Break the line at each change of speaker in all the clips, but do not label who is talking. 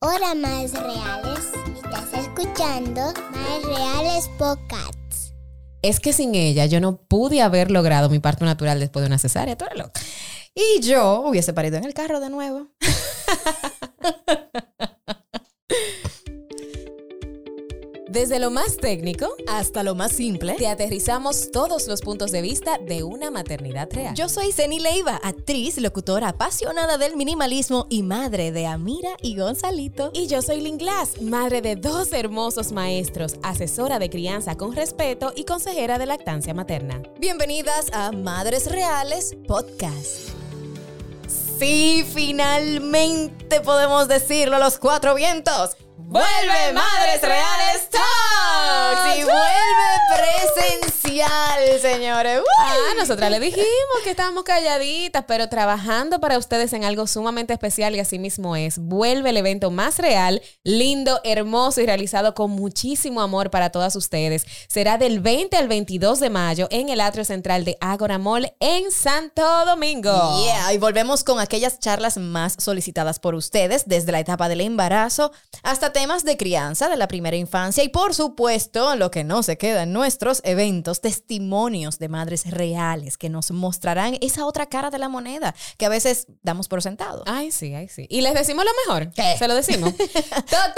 Hola, más reales. Estás escuchando Más Reales Podcasts.
Es que sin ella yo no pude haber logrado mi parto natural después de una cesárea. Tú eres loca. Y yo hubiese parido en el carro de nuevo. Desde lo más técnico
hasta lo más simple.
te aterrizamos todos los puntos de vista de una maternidad real.
Yo soy Zeni Leiva, actriz, locutora, apasionada del minimalismo y madre de Amira y Gonzalito.
Y yo soy Lynn Glass, madre de dos hermosos maestros, asesora de crianza con respeto y consejera de lactancia materna.
Bienvenidas a Madres Reales Podcast. Sí, finalmente podemos decirlo a los cuatro vientos.
¡Vuelve Madres Reales Talks!
Y vuelve presencial, señores. ¡Uy!
Ah, nosotras le dijimos que estábamos calladitas, pero trabajando para ustedes en algo sumamente especial y así mismo es. Vuelve el evento más real, lindo, hermoso y realizado con muchísimo amor para todas ustedes. Será del 20 al 22 de mayo en el atrio central de Agora Mall en Santo Domingo.
Yeah, y volvemos con aquellas charlas más solicitadas por ustedes, desde la etapa del embarazo hasta temas de crianza de la primera infancia y por supuesto, lo que no se queda en nuestros eventos, testimonios de madres reales que nos mostrarán esa otra cara de la moneda que a veces damos por sentado.
Ay, sí, ay, sí. Y les decimos lo mejor.
¿Qué?
Se lo decimos. Totalmente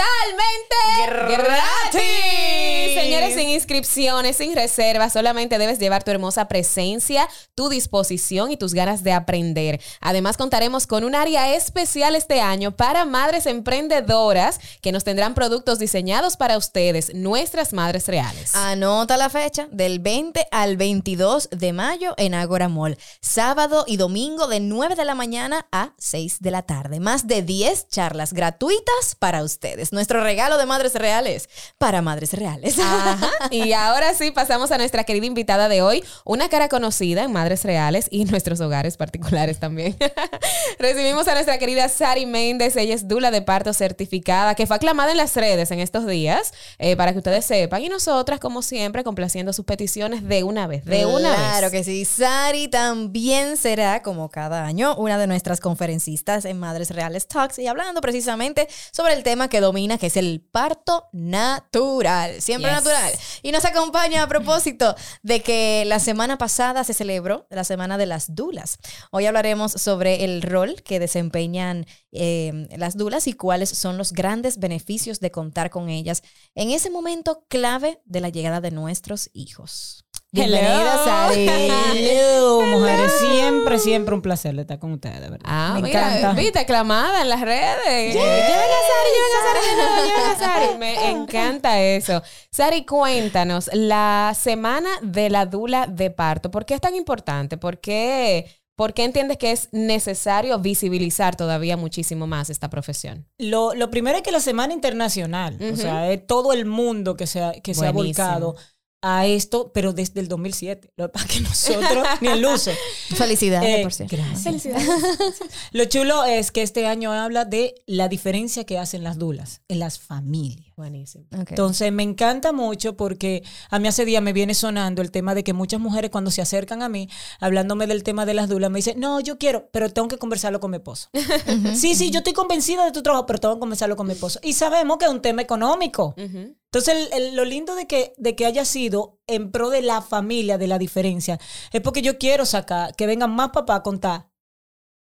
gratis. Señores, sin inscripciones, sin reservas, solamente debes llevar tu hermosa presencia, tu disposición y tus ganas de aprender. Además, contaremos con un área especial este año para madres emprendedoras que nos tendrán productos diseñados para ustedes, nuestras madres reales.
Anota la fecha del 20 al 22 de mayo en Agora Mall. Sábado y domingo de 9 de la mañana a 6 de la tarde. Más de 10 charlas gratuitas para ustedes. Nuestro regalo de madres reales para madres reales.
Ajá. Y ahora sí pasamos a nuestra querida invitada de hoy, una cara conocida en Madres Reales y nuestros hogares particulares también. Recibimos a nuestra querida Sari Méndez, ella es dula de parto certificada, que fue aclamada en las redes en estos días, eh, para que ustedes sepan. Y nosotras, como siempre, complaciendo sus peticiones de una vez, de una
claro
vez.
que sí. Sari también será, como cada año, una de nuestras conferencistas en Madres Reales Talks y hablando precisamente sobre el tema que domina, que es el parto natural. Siempre
Yes.
natural. Y nos acompaña a propósito de que la semana pasada se celebró la Semana de las Dulas. Hoy hablaremos sobre el rol que desempeñan eh, las dulas y cuáles son los grandes beneficios de contar con ellas en ese momento clave de la llegada de nuestros hijos. Bienvenida,
Hello.
Sari.
Hello, mujeres. Siempre, siempre un placer estar con ustedes, de verdad.
Ah,
Me
mira,
encanta.
viste, aclamada en las redes. Lleven a Sari, lleven a Sari, lleven a Sari. Me encanta eso. Sari, cuéntanos, la semana de la dula de parto, ¿por qué es tan importante? ¿Por qué, por qué entiendes que es necesario visibilizar todavía muchísimo más esta profesión?
Lo, lo primero es que la Semana Internacional, o sea, es todo el mundo que se ha, que se ha volcado a esto, pero desde el 2007. Lo que pasa es que nosotros, ni el luce.
Felicidades,
Eh,
por cierto.
gracias. Lo chulo es que este año habla de la diferencia que hacen las dulas en las familias.
Buenísimo.
Entonces me encanta mucho porque a mí hace día me viene sonando el tema de que muchas mujeres cuando se acercan a mí, hablándome del tema de las dulas, me dicen, no, yo quiero, pero tengo que conversarlo con mi esposo. sí, sí, yo estoy convencida de tu trabajo, pero tengo que conversarlo con mi esposo. Y sabemos que es un tema económico. Entonces, el- el- lo lindo de que, de que haya sido en pro de la familia, de la diferencia, es porque yo quiero sacar, que vengan más papás a contar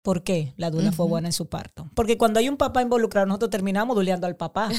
por qué la dula fue buena en su parto. Porque cuando hay un papá involucrado, nosotros terminamos duleando al papá.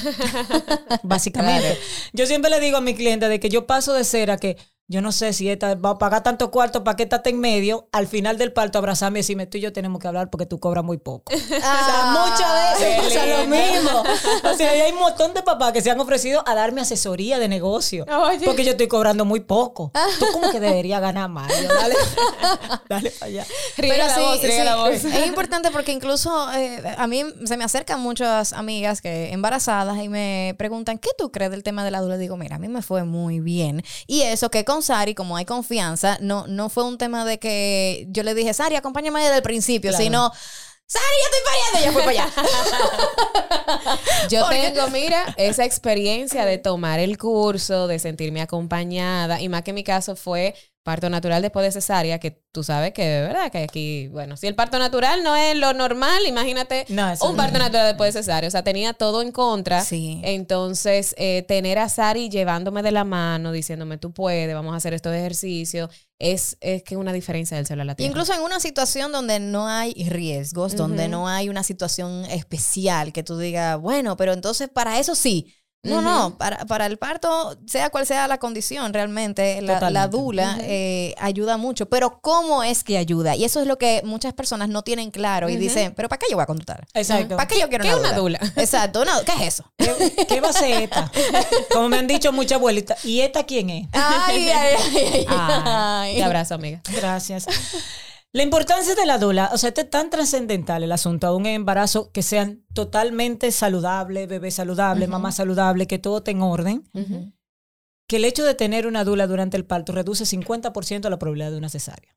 Básicamente. Yo siempre le digo a mi cliente de que yo paso de ser a que yo no sé si esta va a pagar tanto cuarto para que esta esté en medio, al final del parto abrazarme y decirme, tú y yo tenemos que hablar porque tú cobras muy poco.
Ah,
o sea, muchas veces pasa lo mismo. O sea, hay un montón de papás que se han ofrecido a darme asesoría de negocio.
Oye.
Porque yo estoy cobrando muy poco. Tú como que deberías ganar más. Yo, dale, dale para allá.
Riega
Pero
la
sí,
voz,
sí,
la voz.
es importante porque incluso eh, a mí se me acercan muchas amigas que embarazadas y me preguntan, ¿qué tú crees del tema de la dula? Digo, mira, a mí me fue muy bien. Y eso que con Sari, como hay confianza, no, no fue un tema de que yo le dije, Sari, acompáñame desde el principio,
Claro.
sino, Sari, ya estoy pariendo, ya fue para allá.
Yo tengo, mira, esa experiencia de tomar el curso, de sentirme acompañada, y más que mi caso fue parto natural después de cesárea, que tú sabes que, ¿verdad? Que aquí, bueno, si el parto natural no es lo normal, imagínate
No,
un
no.
parto natural después de cesárea. O sea, tenía todo en contra.
Sí.
Entonces, eh, tener a Sari llevándome de la mano, diciéndome, tú puedes, vamos a hacer estos ejercicios, es, es que una diferencia del cielo a la tierra.
Incluso en una situación donde no hay riesgos, donde no hay una situación especial que tú digas, bueno, pero entonces para eso sí. No, no, para, para el parto, sea cual sea la condición, realmente la, dula eh, ayuda mucho. Pero ¿cómo es que ayuda? Y eso es lo que muchas personas no tienen claro y dicen, pero ¿para qué yo voy a contratar?
Exacto.
¿Para qué yo quiero
qué
una dula? Exacto, una- ¿qué es eso?
¿Qué, qué va a ser esta? Como me han dicho muchas abuelitas. ¿Y esta quién es?
Ay, ay, Ay, ay.
te abrazo, amiga.
Gracias. La importancia de la dula, o sea, este es tan trascendental el asunto a un embarazo que sean totalmente saludable, bebé saludable, mamá saludable, que todo esté en orden, que el hecho de tener una dula durante el parto reduce 50% la probabilidad de una cesárea.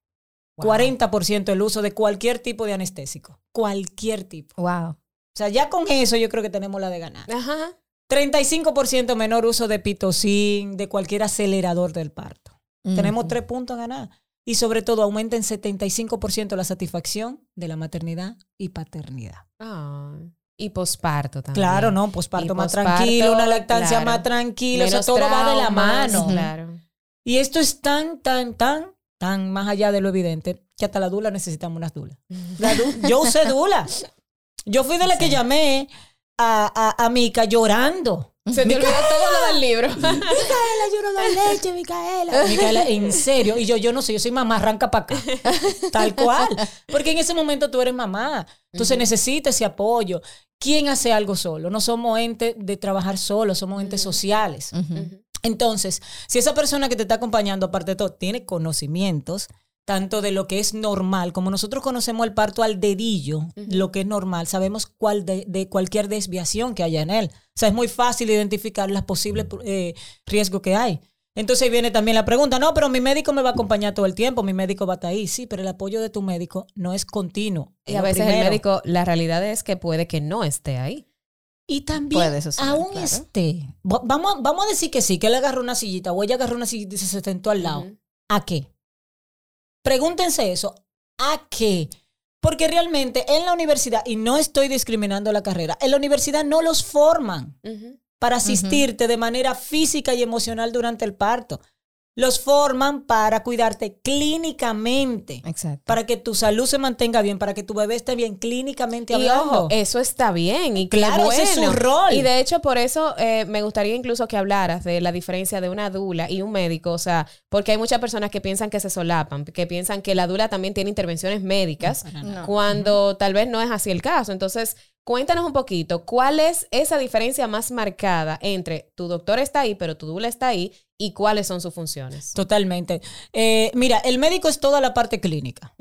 40% el uso de cualquier tipo de anestésico, cualquier tipo.
Wow.
O sea, ya con eso yo creo que tenemos la de ganar.
Ajá.
35% menor uso de pitocin, de cualquier acelerador del parto. Tenemos
Ujú.
tres puntos a ganar. Y sobre todo aumenta en 75% la satisfacción de la maternidad y paternidad.
Ay. Y posparto también.
Claro, ¿no? Posparto más tranquilo, una lactancia
claro.
más tranquila, o sea, todo va de la mano.
Claro.
Y esto es tan, tan, tan, tan más allá de lo evidente que hasta la dula necesitamos unas dulas. La du- yo usé dula. Yo fui de la que llamé a, a, a Mica llorando.
Se te olvidó todo lo del libro.
Micaela, yo no doy leche, Micaela. Micaela, en serio. Y yo, yo no sé, yo soy mamá, arranca para acá. Tal cual. Porque en ese momento tú eres mamá. Entonces necesitas ese apoyo. ¿Quién hace algo solo? No somos entes de trabajar solos, somos entes sociales. Entonces, si esa persona que te está acompañando, aparte de todo, tiene conocimientos, tanto de lo que es normal, como nosotros conocemos el parto al dedillo, lo que es normal, sabemos cuál de, de cualquier desviación que haya en él. O sea, es muy fácil identificar las posibles eh, riesgos que hay. Entonces viene también la pregunta, no, pero mi médico me va a acompañar todo el tiempo, mi médico va a estar ahí. Sí, pero el apoyo de tu médico no es continuo.
Y a veces el
primero.
médico, la realidad es que puede que no esté ahí.
Y también,
suceder,
aún
claro.
esté, va- vamos, a- vamos a decir que sí, que él agarró una sillita o ella agarró una sillita y se sentó al lado. ¿A qué? Pregúntense eso. ¿A qué? Porque realmente en la universidad, y no estoy discriminando la carrera, en la universidad no los forman para asistirte de manera física y emocional durante el parto. Los forman para cuidarte clínicamente,
Exacto.
para que tu salud se mantenga bien, para que tu bebé esté bien clínicamente
Y
hablando.
ojo, eso está bien y
Claro, ese es su rol.
Y de hecho, por eso eh, me gustaría incluso que hablaras de la diferencia de una dula y un médico, o sea, porque hay muchas personas que piensan que se solapan, que piensan que la dula también tiene intervenciones médicas,
No.
cuando tal vez no es así el caso. Entonces, cuéntanos un poquito, ¿cuál es esa diferencia más marcada entre tu doctor está ahí, pero tu dula está ahí, y cuáles son sus funciones?
Totalmente. Eh, mira, el médico es toda la parte clínica.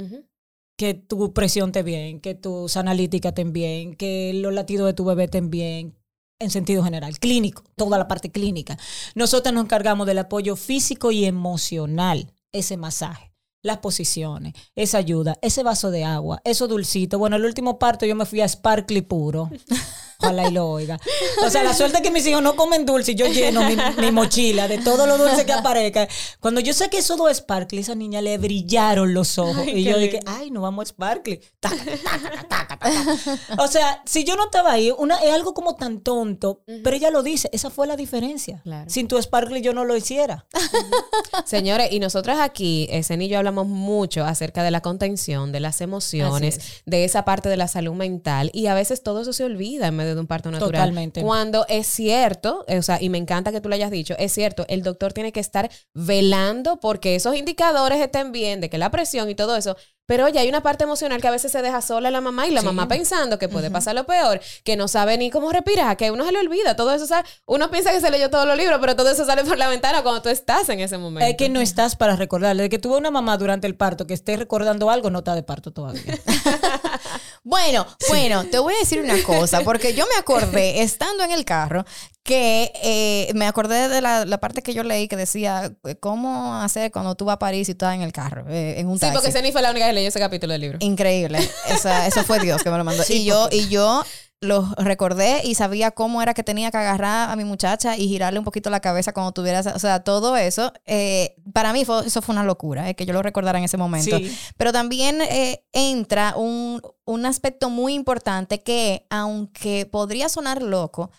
Que tu presión esté bien, que tus analíticas estén bien, que los latidos de tu bebé estén bien, en sentido general, clínico, toda la parte clínica. Nosotros nos encargamos del apoyo físico y emocional, ese masaje, las posiciones, esa ayuda, ese vaso de agua, eso dulcito. Bueno, el último parto yo me fui a Sparkly puro. Ojalá y lo oiga. O sea, la suerte es que mis hijos no comen dulce y yo lleno mi, mi mochila de todo lo dulce que aparezca. Cuando yo saqué eso de Sparkly, esa niña le brillaron los ojos.
Ay,
y yo dije,
lindo.
ay, no vamos a Sparkly. Taca, taca, taca. O sea, si yo no estaba ahí, una, es algo como tan tonto, pero ella lo dice, esa fue la diferencia.
Claro.
Sin tu Sparkly yo no lo hiciera.
Señores, y nosotras aquí, Esen y yo hablamos mucho acerca de la contención, de las emociones, de esa parte de la salud mental, y a veces todo eso se olvida en medio de un parto natural.
Totalmente.
Cuando es cierto, eh, o sea, y me encanta que tú lo hayas dicho, es cierto, el doctor tiene que estar velando porque esos indicadores estén bien, de que la presión y todo eso. Pero oye, hay una parte emocional que a veces se deja sola la mamá y la
Sí.
mamá pensando que puede pasar lo peor, que no sabe ni cómo respirar, que uno se le olvida, todo eso sale, uno piensa que se leyó todos los libros, pero todo eso sale por la ventana cuando tú estás en ese momento.
Es que no estás para recordarle. De que tuve una mamá durante el parto que esté recordando algo, no está de parto todavía.
Bueno, bueno, te voy a decir una cosa, porque yo me acordé, estando en el carro, que eh, me acordé de la, la parte que yo leí que decía eh, cómo hacer cuando tú vas a París y tú estás en el carro, eh, en un
Sí,
taxi.
porque Ceni fue la única que leyó ese capítulo del libro.
Increíble. Esa- eso fue Dios que me lo mandó. y yo, y yo lo recordé y sabía cómo era que tenía que agarrar a mi muchacha y girarle un poquito la cabeza cuando tuviera, o sea, todo eso, eh, para mí fue, eso fue una locura, eh, que yo lo recordara en ese momento.
Sí.
Pero también eh, entra un, un aspecto muy importante que, aunque podría sonar loco,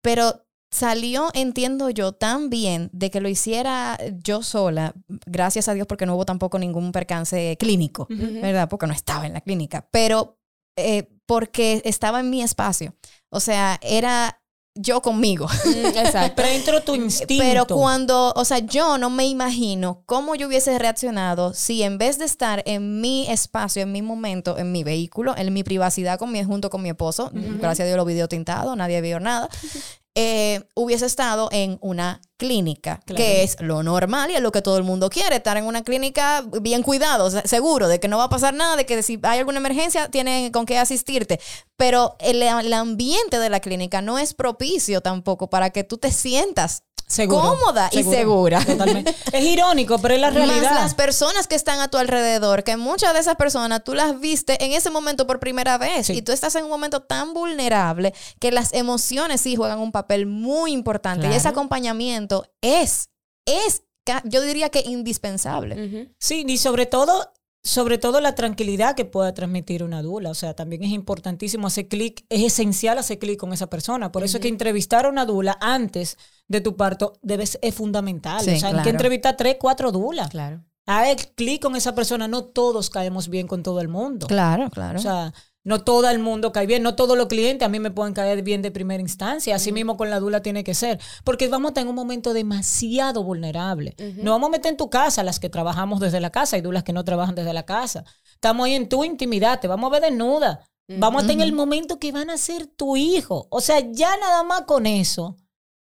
pero salió, entiendo yo, tan bien de que lo hiciera yo sola, gracias a Dios porque no hubo tampoco ningún percance clínico, ¿verdad? Porque no estaba en la clínica, pero eh, porque estaba en mi espacio. O sea, era yo conmigo.
Mm, Exacto.
Pero dentro de tu instinto.
Pero cuando, o sea, yo no me imagino cómo yo hubiese reaccionado si en vez de estar en mi espacio, en mi momento, en mi vehículo, en mi privacidad con mi, junto con mi esposo, gracias a Dios lo video tintado, nadie vio nada, eh, hubiese estado en una clínica,
Claro.
que es lo normal y es lo que todo el mundo quiere, estar en una clínica bien cuidado, seguro de que no va a pasar nada, de que si hay alguna emergencia tienen con qué asistirte. Pero el, el ambiente de la clínica no es propicio tampoco para que tú te sientas
Seguro,
cómoda y segura.
Totalmente. Es irónico, pero es la
Más
realidad.
las personas que están a tu alrededor, que muchas de esas personas tú las viste en ese momento por primera vez
Sí.
y tú estás en un momento tan vulnerable que las emociones sí juegan un papel muy importante y ese acompañamiento es, es, yo diría que indispensable.
Sí, y sobre todo, sobre todo la tranquilidad que pueda transmitir una dula. O sea, también es importantísimo hacer clic, es esencial hacer clic con esa persona. Por eso es que entrevistar a una dula antes de tu parto debes, es fundamental.
Sí,
o sea, hay que
claro.
entrevistar tres, cuatro dulas.
Claro.
Haz clic con esa persona. No todos caemos bien con todo el mundo.
Claro, claro.
O sea, no todo el mundo cae bien, no todos los clientes a mí me pueden caer bien de primera instancia. Así mismo con la dula tiene que ser. Porque vamos a estar en un momento demasiado vulnerable. No vamos a meter en tu casa las que trabajamos desde la casa y dulas que no trabajan desde la casa. Estamos ahí en tu intimidad, te vamos a ver desnuda. Vamos a estar en el momento que van a ser tu hijo. O sea, ya nada más con eso.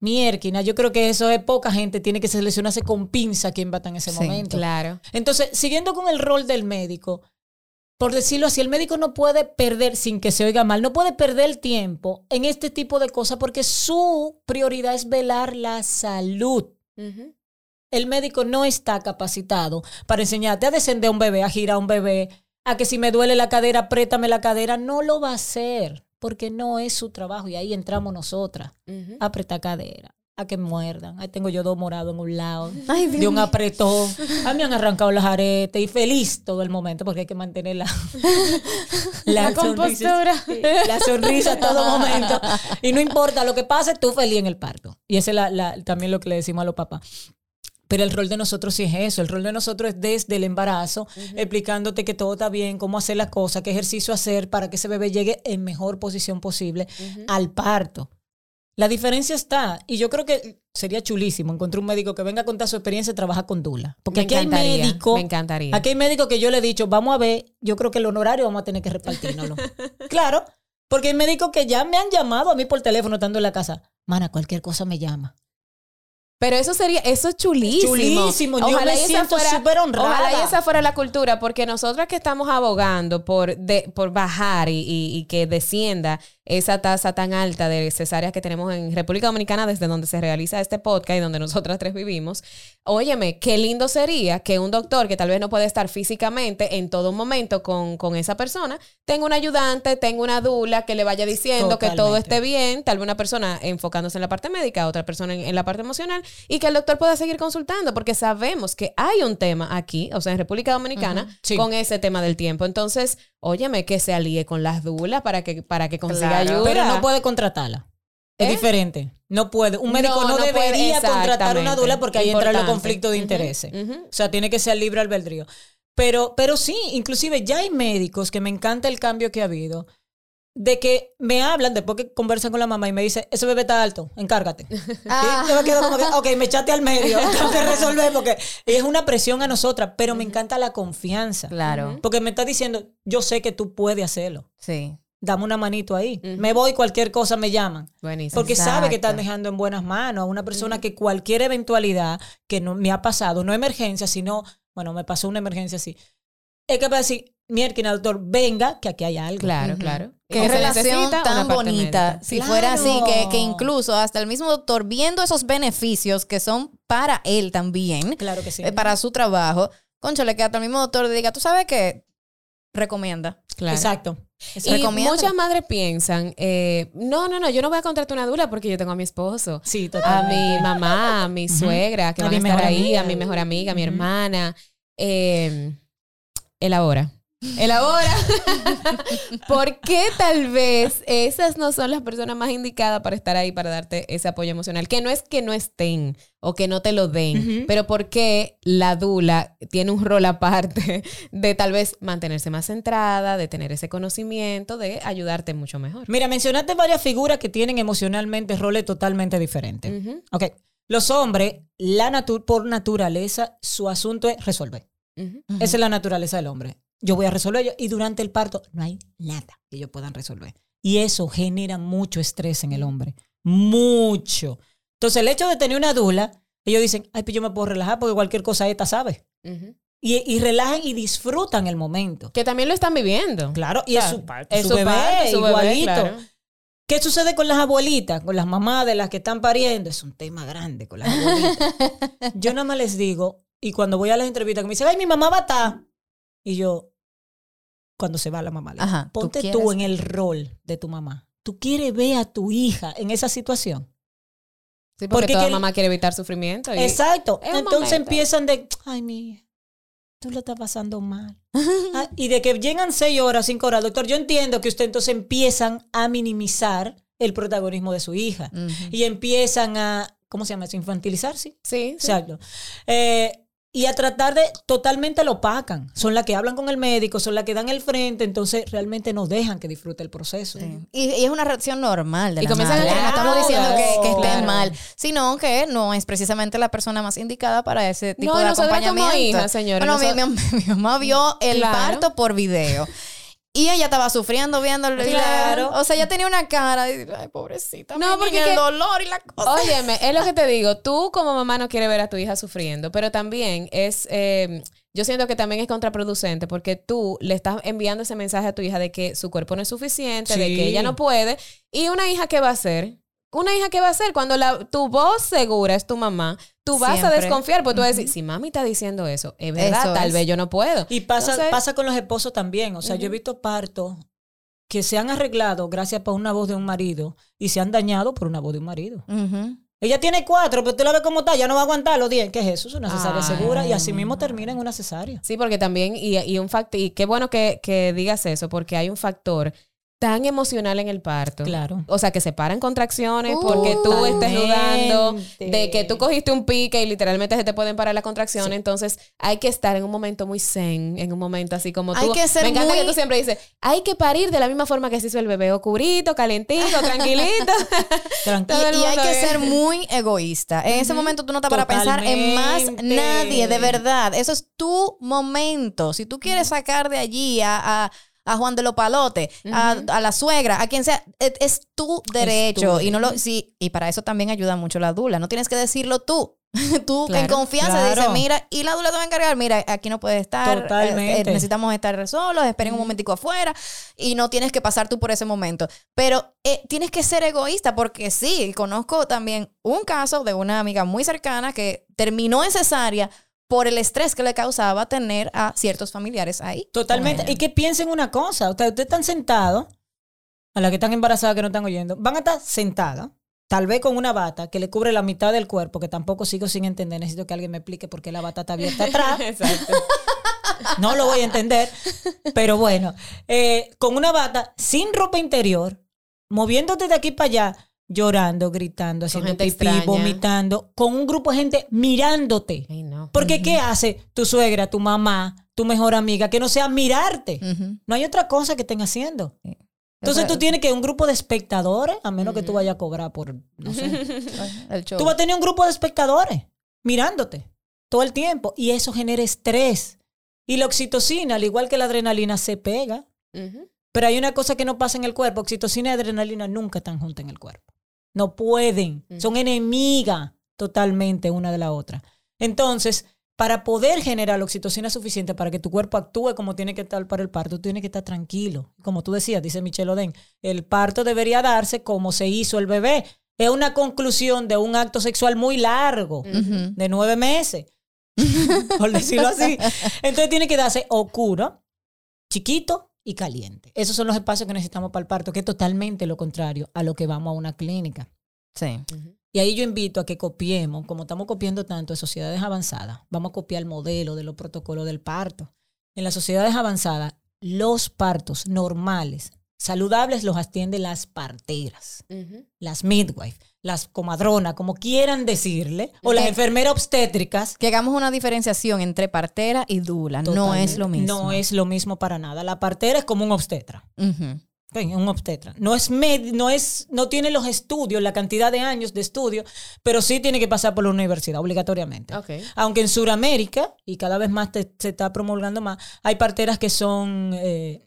Mierquina, yo creo que eso es poca gente, tiene que seleccionarse con pinza quién va a estar en ese
Sí,
momento.
Claro.
Entonces, siguiendo con el rol del médico, por decirlo así, el médico no puede perder, sin que se oiga mal, no puede perder tiempo en este tipo de cosas porque su prioridad es velar la salud. El médico no está capacitado para enseñarte a descender a un bebé, a girar a un bebé, a que si me duele la cadera, apriétame la cadera. No lo va a hacer porque no es su trabajo y ahí entramos nosotras.
Ujú.
A apretar cadera, a que muerdan. Ahí tengo yo dos morados en un lado
Ay,
de un apretón. A mí me han arrancado las aretes y feliz todo el momento porque hay que mantener la,
La
sonrisa,
compostura.
sí, la sonrisa todo momento. Y no importa lo que pase, tú feliz en el parto. Y ese es la- la- también lo que le decimos a los papás. Pero el rol de nosotros sí es eso. El rol de nosotros es desde el embarazo, explicándote que todo está bien, cómo hacer las cosas, qué ejercicio hacer para que ese bebé llegue en mejor posición posible al parto. La diferencia está, y yo creo que sería chulísimo encontrar un médico que venga a contar su experiencia y trabaja con Dula. Porque
Me
aquí hay médicos.
me encantaría.
Aquí hay médicos que yo le he dicho, vamos a ver, yo creo que el honorario vamos a tener que repartirnoslo. claro, porque hay médicos que ya me han llamado a mí por teléfono estando en la casa. Mana, cualquier cosa me llama.
Pero eso sería, eso es chulísimo.
Chulísimo, yo me
y
siento súper honrada.
Ojalá y esa fuera la cultura, porque nosotras que estamos abogando por, de, por bajar y, y- y que descienda esa tasa tan alta de cesáreas que tenemos en República Dominicana, desde donde se realiza este podcast y donde nosotras tres vivimos, óyeme, qué lindo sería que un doctor que tal vez no puede estar físicamente en todo momento con, con esa persona, tenga un ayudante, tenga una dula que le vaya diciendo que todo esté bien, tal vez una persona enfocándose en la parte médica, otra persona en, en la parte emocional, y que el doctor pueda seguir consultando, porque sabemos que hay un tema aquí, o sea, en República Dominicana,
sí.
con ese tema del tiempo. Entonces, óyeme, que se alíe con las dulas para que, para que consiga
Claro.
ayuda.
Pero no puede contratarla. Es
¿Eh?
diferente. No puede. Un médico
No,
no,
no puede,
debería contratar una dula porque ahí entran los conflictos de intereses. O sea, tiene que ser libre albedrío. Pero, pero sí, inclusive ya hay médicos que me encanta el cambio que ha habido. De que me hablan después que conversan con la mamá y me dice, ese bebé está alto, encárgate.
Ah.
Y yo me quedo como que, ok, me echaste al medio, tengo que resolver porque es una presión a nosotras, pero me encanta la confianza.
Claro.
Porque me está diciendo, yo sé que tú puedes hacerlo.
Sí.
Dame una manito ahí. Me voy, cualquier cosa me llaman.
Buenísimo.
Porque sabe que están dejando en buenas manos a una persona que cualquier eventualidad que no me ha pasado, no emergencia, sino, bueno, me pasó una emergencia así. Es que va a decir, mierda, doctor, venga, que aquí hay algo.
Claro, claro.
Qué
Que se
relación tan bonita. Si
Claro.
fuera así, que, que incluso hasta el mismo doctor, viendo esos beneficios que son para él también,
Claro que sí.
eh, para su trabajo, conchale, que hasta el mismo doctor le diga, tú sabes que recomienda.
Claro.
Exacto.
Y muchas madres piensan, eh, no, no, no, yo no voy a contratar una dula porque yo tengo a mi esposo.
Sí,
a mi mamá, a mi suegra, que
A
van a estar ahí,
amiga.
a mi mejor amiga, a mi hermana. Eh, elabora. Elabora. ¿Por qué tal vez esas no son las personas más indicadas para estar ahí, para darte ese apoyo emocional? Que no es que no estén o que no te lo den, pero ¿por qué la dula tiene un rol aparte de tal vez mantenerse más centrada, de tener ese conocimiento, de ayudarte mucho mejor?
Mira, mencionaste varias figuras que tienen emocionalmente roles totalmente diferentes.
Ujú,
Ok. Los hombres, la natu- por naturaleza, su asunto es resolver. Esa es la naturaleza del hombre. Yo voy a resolver y durante el parto no hay nada que ellos puedan resolver. Y eso genera mucho estrés en el hombre. Mucho. Entonces, el hecho de tener una dula, ellos dicen, ay, pues yo me puedo relajar porque cualquier cosa esta sabe. Y, y relajan y disfrutan el momento.
Que también lo están viviendo.
Claro, y es
Claro.
su parto,
Es
su,
su
bebé,
su bebé,
igualito.
claro.
¿Qué sucede con las abuelitas, con las mamás de las que están pariendo? Es un tema grande con las abuelitas. yo nada más les digo, y cuando voy a las entrevistas, que me dicen, ay, mi mamá va a estar. Y yo, cuando se va la mamá, le digo,
Ajá, ¿tú
ponte tú en el rol de tu mamá. ¿Tú quieres ver a tu hija en esa situación?
Sí, porque,
Porque
toda
que-
mamá quiere evitar sufrimiento. y-
Exacto. Entonces
momento.
empiezan de, ay, hija, tú lo estás pasando mal. Ah, y de que llegan seis horas, cinco horas, doctor, yo entiendo que usted entonces empiezan a minimizar el protagonismo de su hija. Y empiezan a, ¿cómo se llama eso? Infantilizar, sí.
Sí, sí.
Exacto. Eh, y a tratar de, totalmente lo opacan. Son las que hablan con el médico, son las que dan el frente, entonces realmente no dejan que disfrute el proceso.
Y, y es una reacción normal de
Y
la
comienzan a crear
No estamos diciendo que, que estén
Claro.
mal, sino que no es precisamente la persona más indicada para ese tipo
No,
de
como
acompañamiento. Bueno, mi,
nosotros-
mi- mi mamá vio el
Claro.
parto por video. Y ella estaba sufriendo viéndolo.
Claro.
o sea, ella tenía una cara de, ay, pobrecita.
No, porque que-
el dolor y la cosa.
Óyeme, es lo que te digo. Tú como mamá no quieres ver a tu hija sufriendo, pero también es, eh, yo siento que también es contraproducente porque tú le estás enviando ese mensaje a tu hija de que su cuerpo no es suficiente, de que ella no puede. Y una hija, ¿qué va a hacer? Una hija, ¿qué va a hacer? Cuando la, tu voz segura es tu mamá, tú vas a desconfiar porque tú vas a decir, si mami está diciendo eso, es verdad,
Eso
tal
es.
vez yo no puedo.
Y pasa,
Entonces-
pasa con los esposos también. O sea, yo he visto partos que se han arreglado gracias a una voz de un marido y se han dañado por una voz de un marido. Ella tiene cuatro, pero tú la ves como está, ya no va a aguantar los diez. ¿Qué es eso? Es una cesárea
Ay.
segura y así mismo termina en una cesárea.
Sí, porque también, y, y un factor, y qué bueno que, que digas eso, porque hay un factor tan emocional en el parto.
Claro.
O sea, que se paran contracciones porque tú estés dudando de que tú cogiste un pique y literalmente se te pueden parar las contracciones. Entonces, hay que estar en un momento muy zen, en un momento así como
Hay
tú.
que ser
Me encanta
muy-
que tú siempre dices, hay que parir de la misma forma que se hizo el bebé, oscurito, calentito, tranquilito.
Tranquilo.
Y hay que
bien.
ser muy egoísta. En ese momento tú no estás para pensar en más nadie, de verdad. Eso es tu momento. Si tú quieres sacar de allí a, a- a Juan de los Palotes, a, a la suegra, a quien sea, es, es tu derecho. y no lo, sí, y para eso también ayuda mucho la dula. No tienes que decirlo tú. tú en confianza
claro.
dices, mira, y la dula te va a encargar, mira, aquí no puede estar, eh,
Totalmente.
eh, necesitamos estar solos, esperen un momentico afuera y no tienes que pasar tú por ese momento. Pero eh, tienes que ser egoísta porque sí, conozco también un caso de una amiga muy cercana que terminó en cesárea por el estrés que le causaba tener a ciertos familiares ahí.
Totalmente. Y que piensen una cosa. Ustedes, ustedes están sentados, a las que están embarazadas que no están oyendo, van a estar sentadas, tal vez con una bata que le cubre la mitad del cuerpo, que tampoco sigo sin entender. Necesito que alguien me explique por qué la bata está abierta atrás.
Exacto.
No lo voy a entender. Pero bueno, eh, con una bata sin ropa interior, moviéndote de aquí para allá, llorando, gritando, haciendo pipí,
extraña.
vomitando, con un grupo de gente mirándote.
Ay, no.
Porque ¿qué hace tu suegra, tu mamá, tu mejor amiga? Que no sea mirarte. No hay otra cosa que estén haciendo.
Sí.
Entonces tú tienes que un grupo de espectadores, a menos que tú vayas a cobrar por, no sé.
El show.
tú vas a tener un grupo de espectadores mirándote todo el tiempo y eso genera estrés. Y la oxitocina, al igual que la adrenalina, se pega. Pero hay una cosa que no pasa en el cuerpo. Oxitocina y adrenalina nunca están juntas en el cuerpo. No pueden. Son enemigas totalmente una de la otra. Entonces, para poder generar la oxitocina suficiente para que tu cuerpo actúe como tiene que estar para el parto, tú tienes que estar tranquilo. Como tú decías, dice Michelle Oden, el parto debería darse como se hizo el bebé. Es una conclusión de un acto sexual muy largo,
Ujú.
de nueve meses, por decirlo así. Entonces tiene que darse oscuro, chiquito y caliente. Esos son los espacios que necesitamos para el parto, que es totalmente lo contrario a lo que vamos a una clínica.
Sí.
Y ahí yo invito a que copiemos, como estamos copiando tanto en sociedades avanzadas, vamos a copiar el modelo de los protocolos del parto. En las sociedades avanzadas, los partos normales, saludables, los atienden las parteras, las midwives, las comadronas, como quieran decirle, o las enfermeras obstétricas.
Que hagamos una diferenciación entre partera y dula. No es lo mismo.
No es lo mismo para nada. La partera es como un obstetra. Un obstetra. No es med- no es, no tiene los estudios, la cantidad de años de estudio, pero sí tiene que pasar por la universidad obligatoriamente. Aunque en Sudamérica, y cada vez más te- se está promulgando más, hay parteras que son eh,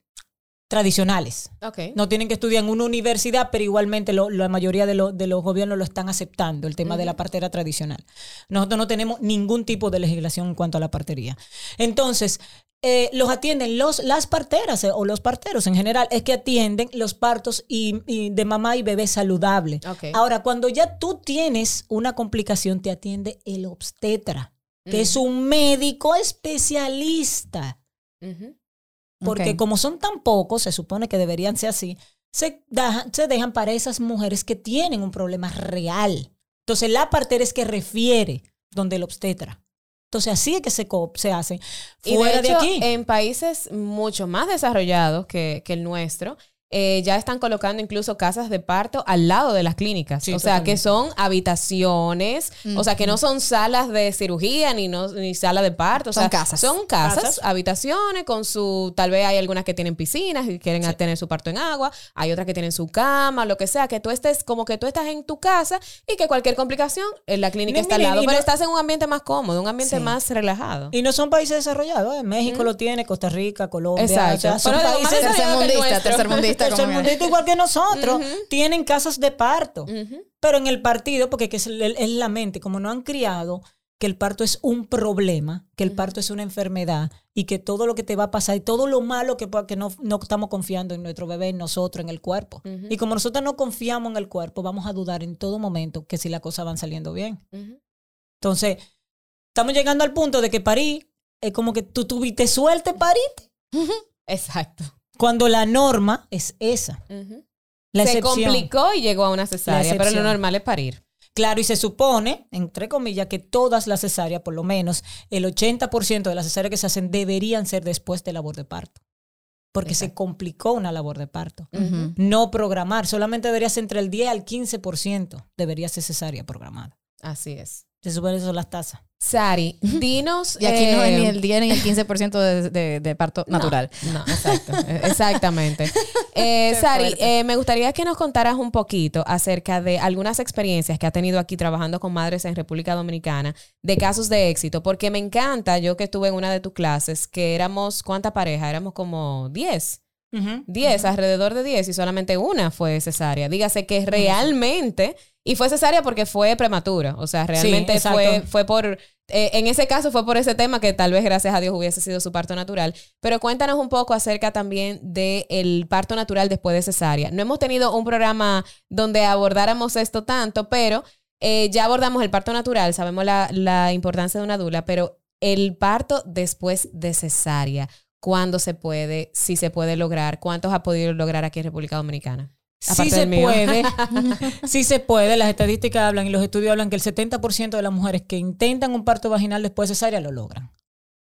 tradicionales. No tienen que estudiar en una universidad, pero igualmente lo- la mayoría de, lo- de los gobiernos lo están aceptando, el tema de la partera tradicional. Nosotros no tenemos ningún tipo de legislación en cuanto a la partería. Entonces, eh, los atienden los, las parteras eh, o los parteros en general, es que atienden los partos y, y de mamá y bebé saludable. Ahora, cuando ya tú tienes una complicación, te atiende el obstetra, que es un médico especialista.
Ujú.
Porque como son tan pocos, se supone que deberían ser así, se, da- se dejan para esas mujeres que tienen un problema real. Entonces la partera es que refiere donde el obstetra. Entonces así es que se, se hace. Fuera
de
de,
hecho,
aquí.
en países mucho más desarrollados que, que el nuestro, eh, ya están colocando incluso casas de parto al lado de las clínicas.
Sí,
o sea, que son habitaciones, o sea, que no son salas de cirugía ni, no, ni sala de parto. O
Son
sea,
casas.
Son casas,
Casas.
habitaciones con su, tal vez hay algunas que tienen piscinas y quieren tener su parto en agua, hay otras que tienen su cama, lo que sea, que tú estés como que tú estás en tu casa y que cualquier complicación, en la clínica
Ni-
está al lado, pero
no-
estás en un ambiente más cómodo, un ambiente
Sí.
más relajado.
Y no son países desarrollados. ¿eh? México lo tiene, Costa Rica, Colombia.
Exacto.
O sea, son
Pero
países
que
tercermundistas igual que nosotros. Tienen casas de parto. Pero en el partido, porque que es, la mente, como no han criado que el parto es un problema, que el parto es una enfermedad y que todo lo que te va a pasar y todo lo malo que, no, no estamos confiando en nuestro bebé, en nosotros, en el cuerpo. Y como nosotros no confiamos en el cuerpo, vamos a dudar en todo momento que si las cosas van saliendo bien. Entonces, estamos llegando al punto de que parí es como que tú tuviste suerte, pariste.
Exacto.
Cuando la norma es esa. La
Se complicó y llegó a una cesárea, pero lo normal es parir.
Claro, y se supone, entre comillas, que todas las cesáreas, por lo menos el 80% de las cesáreas que se hacen deberían ser después de labor de parto. Porque se complicó una labor de parto. No programar, solamente debería ser entre el 10 al 15% debería ser cesárea programada.
Así es.
Se supone eso son las tasas.
Sari, dinos.
Y aquí no es
eh,
ni el 10 ni el 15% de, de- de parto
no,
natural.
No, exacto. eh, Exactamente. Eh, Sari, eh, me gustaría que nos contaras un poquito acerca de algunas experiencias que ha tenido aquí trabajando con madres en República Dominicana, de casos de éxito, porque me encanta, yo que estuve en una de tus clases, que éramos, ¿cuánta pareja? Éramos como 10. 10, alrededor de 10 y solamente una fue cesárea. Dígase que realmente, y fue cesárea porque fue prematura, o sea, realmente fue, fue por, eh, en ese caso fue por ese tema que tal vez gracias a Dios hubiese sido su parto natural, pero cuéntanos un poco acerca también del parto natural después de cesárea. No hemos tenido un programa donde abordáramos esto tanto, pero eh, ya abordamos el parto natural, sabemos la, la importancia de una dula, pero el parto después de cesárea, ¿cuándo se puede? Si se puede lograr, ¿cuántos ha podido lograr aquí en República Dominicana?
Sí se puede, sí se puede. Las estadísticas hablan y los estudios hablan que el 70% de las mujeres que intentan un parto vaginal después de cesárea lo logran.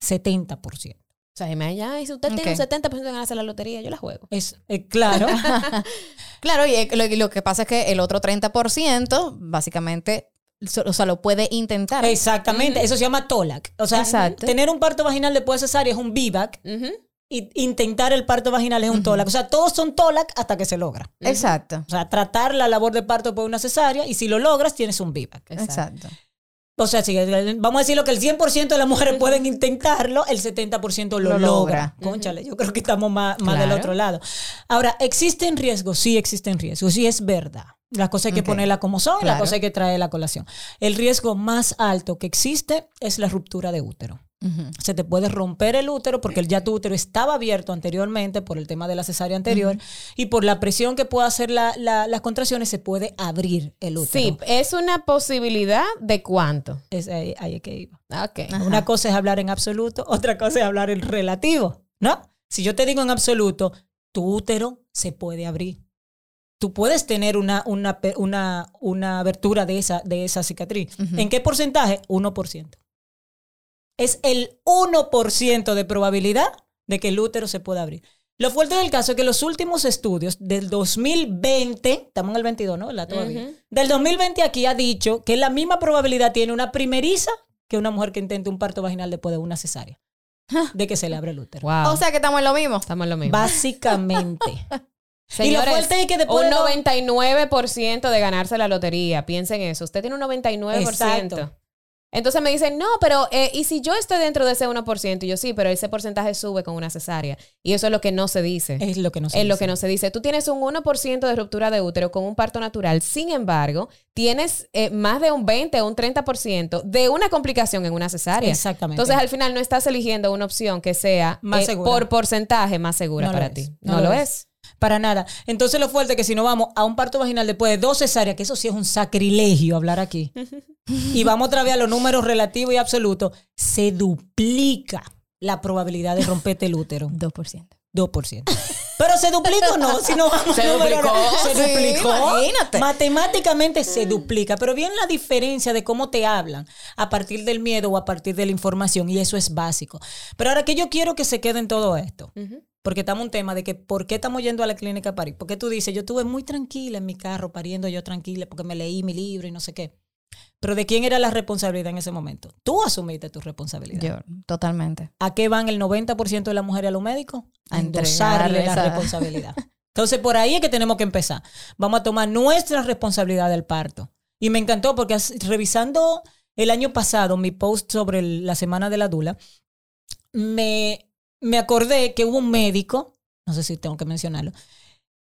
70%.
O sea, me ya, y si usted tiene un 70% de ganarse la lotería, yo la juego.
Es eh, claro.
Claro, y eh, lo, y lo que pasa es que el otro 30% básicamente so- o sea, lo puede intentar.
Exactamente. Eso se llama TOLAC. O sea,
Exacto.
tener un parto vaginal después de cesárea es un y intentar el parto vaginal es un TOLAC. O sea, todos son TOLAC hasta que se logra.
Exacto.
O sea, tratar la labor de parto por una cesárea y si lo logras tienes un VBAC.
Exacto.
O sea, si, vamos a decirlo que el 100% de las mujeres pueden intentarlo, el 70% lo,
Lo
logra.
logra.
Cónchale, yo creo que estamos más, más del otro lado. Ahora, ¿existen riesgos? Sí, existen riesgos. Sí, es verdad. Las cosas hay que ponerlas como son, las
Claro.
cosas hay que traer la colación. El riesgo más alto que existe es la ruptura de útero. Se te puede romper el útero porque ya tu útero estaba abierto anteriormente por el tema de la cesárea anterior y por la presión que pueda hacer la- la- las contracciones se puede abrir el útero.
Sí, es una posibilidad de cuánto.
Es ahí, ahí es que iba. Una cosa es hablar en absoluto, otra cosa es hablar en relativo, ¿no? Si yo te digo en absoluto, tu útero se puede abrir. Tú puedes tener una, una, una, una abertura de esa, de esa cicatriz. ¿En qué porcentaje? 1%. Es el 1% de probabilidad de que el útero se pueda abrir. Lo fuerte del caso es que los últimos estudios del 2020, estamos en el 22, ¿no? ¿Verdad? Todavía.
Ujú.
Del 2020 aquí ha dicho que la misma probabilidad tiene una primeriza que una mujer que intente un parto vaginal después de una cesárea. De que se le abre el útero.
Wow.
O sea que estamos en lo mismo.
estamos en lo mismo.
Básicamente.
Señores,
y lo fuerte es que después
un
de lo-
99% de ganarse la lotería. Piensen eso. Usted tiene un 99%.
Exacto.
Entonces me dicen, no, pero eh, ¿y si yo estoy dentro de ese 1%? Y yo sí, pero ese porcentaje sube con una cesárea. Y eso es lo que no se dice.
Es lo que no se
es lo
dice.
que no se dice. Tú tienes un 1% de ruptura de útero con un parto natural. Sin embargo, tienes eh, más de un 20 o un 30% de una complicación en una cesárea.
Exactamente.
Entonces, al final no estás eligiendo una opción que sea
Más
eh, por porcentaje más segura
No lo
para
es.
ti.
No
No,
lo
lo
es.
es.
Para nada. Entonces lo fuerte es que si no vamos a un parto vaginal después de dos cesáreas, que eso sí es un sacrilegio hablar aquí, y vamos otra vez a los números relativos y absolutos, se duplica la probabilidad de romperte el útero.
2%.
2%. Pero se duplica o no, si no vamos
Se
a
duplicó.
Se
Sí,
duplicó.
imagínate.
Matemáticamente se duplica, pero bien la diferencia de cómo te hablan a partir del miedo o a partir de la información, y eso es básico. Pero ahora que yo quiero que se quede en todo esto. Porque estamos en un tema de que por qué estamos yendo a la clínica a parir. Porque tú dices, yo estuve muy tranquila en mi carro, pariendo yo tranquila, porque me leí mi libro y no sé qué. Pero ¿de quién era la responsabilidad en ese momento? Tú asumiste tu responsabilidad.
Yo, totalmente.
¿A qué van el 90% de las mujeres a los médicos? A endosarle la responsabilidad. Entonces, por ahí es que tenemos que empezar. Vamos a tomar nuestra responsabilidad del parto. Y me encantó porque revisando el año pasado mi post sobre el- la semana de la dula, me, me acordé que hubo un médico, no sé si tengo que mencionarlo,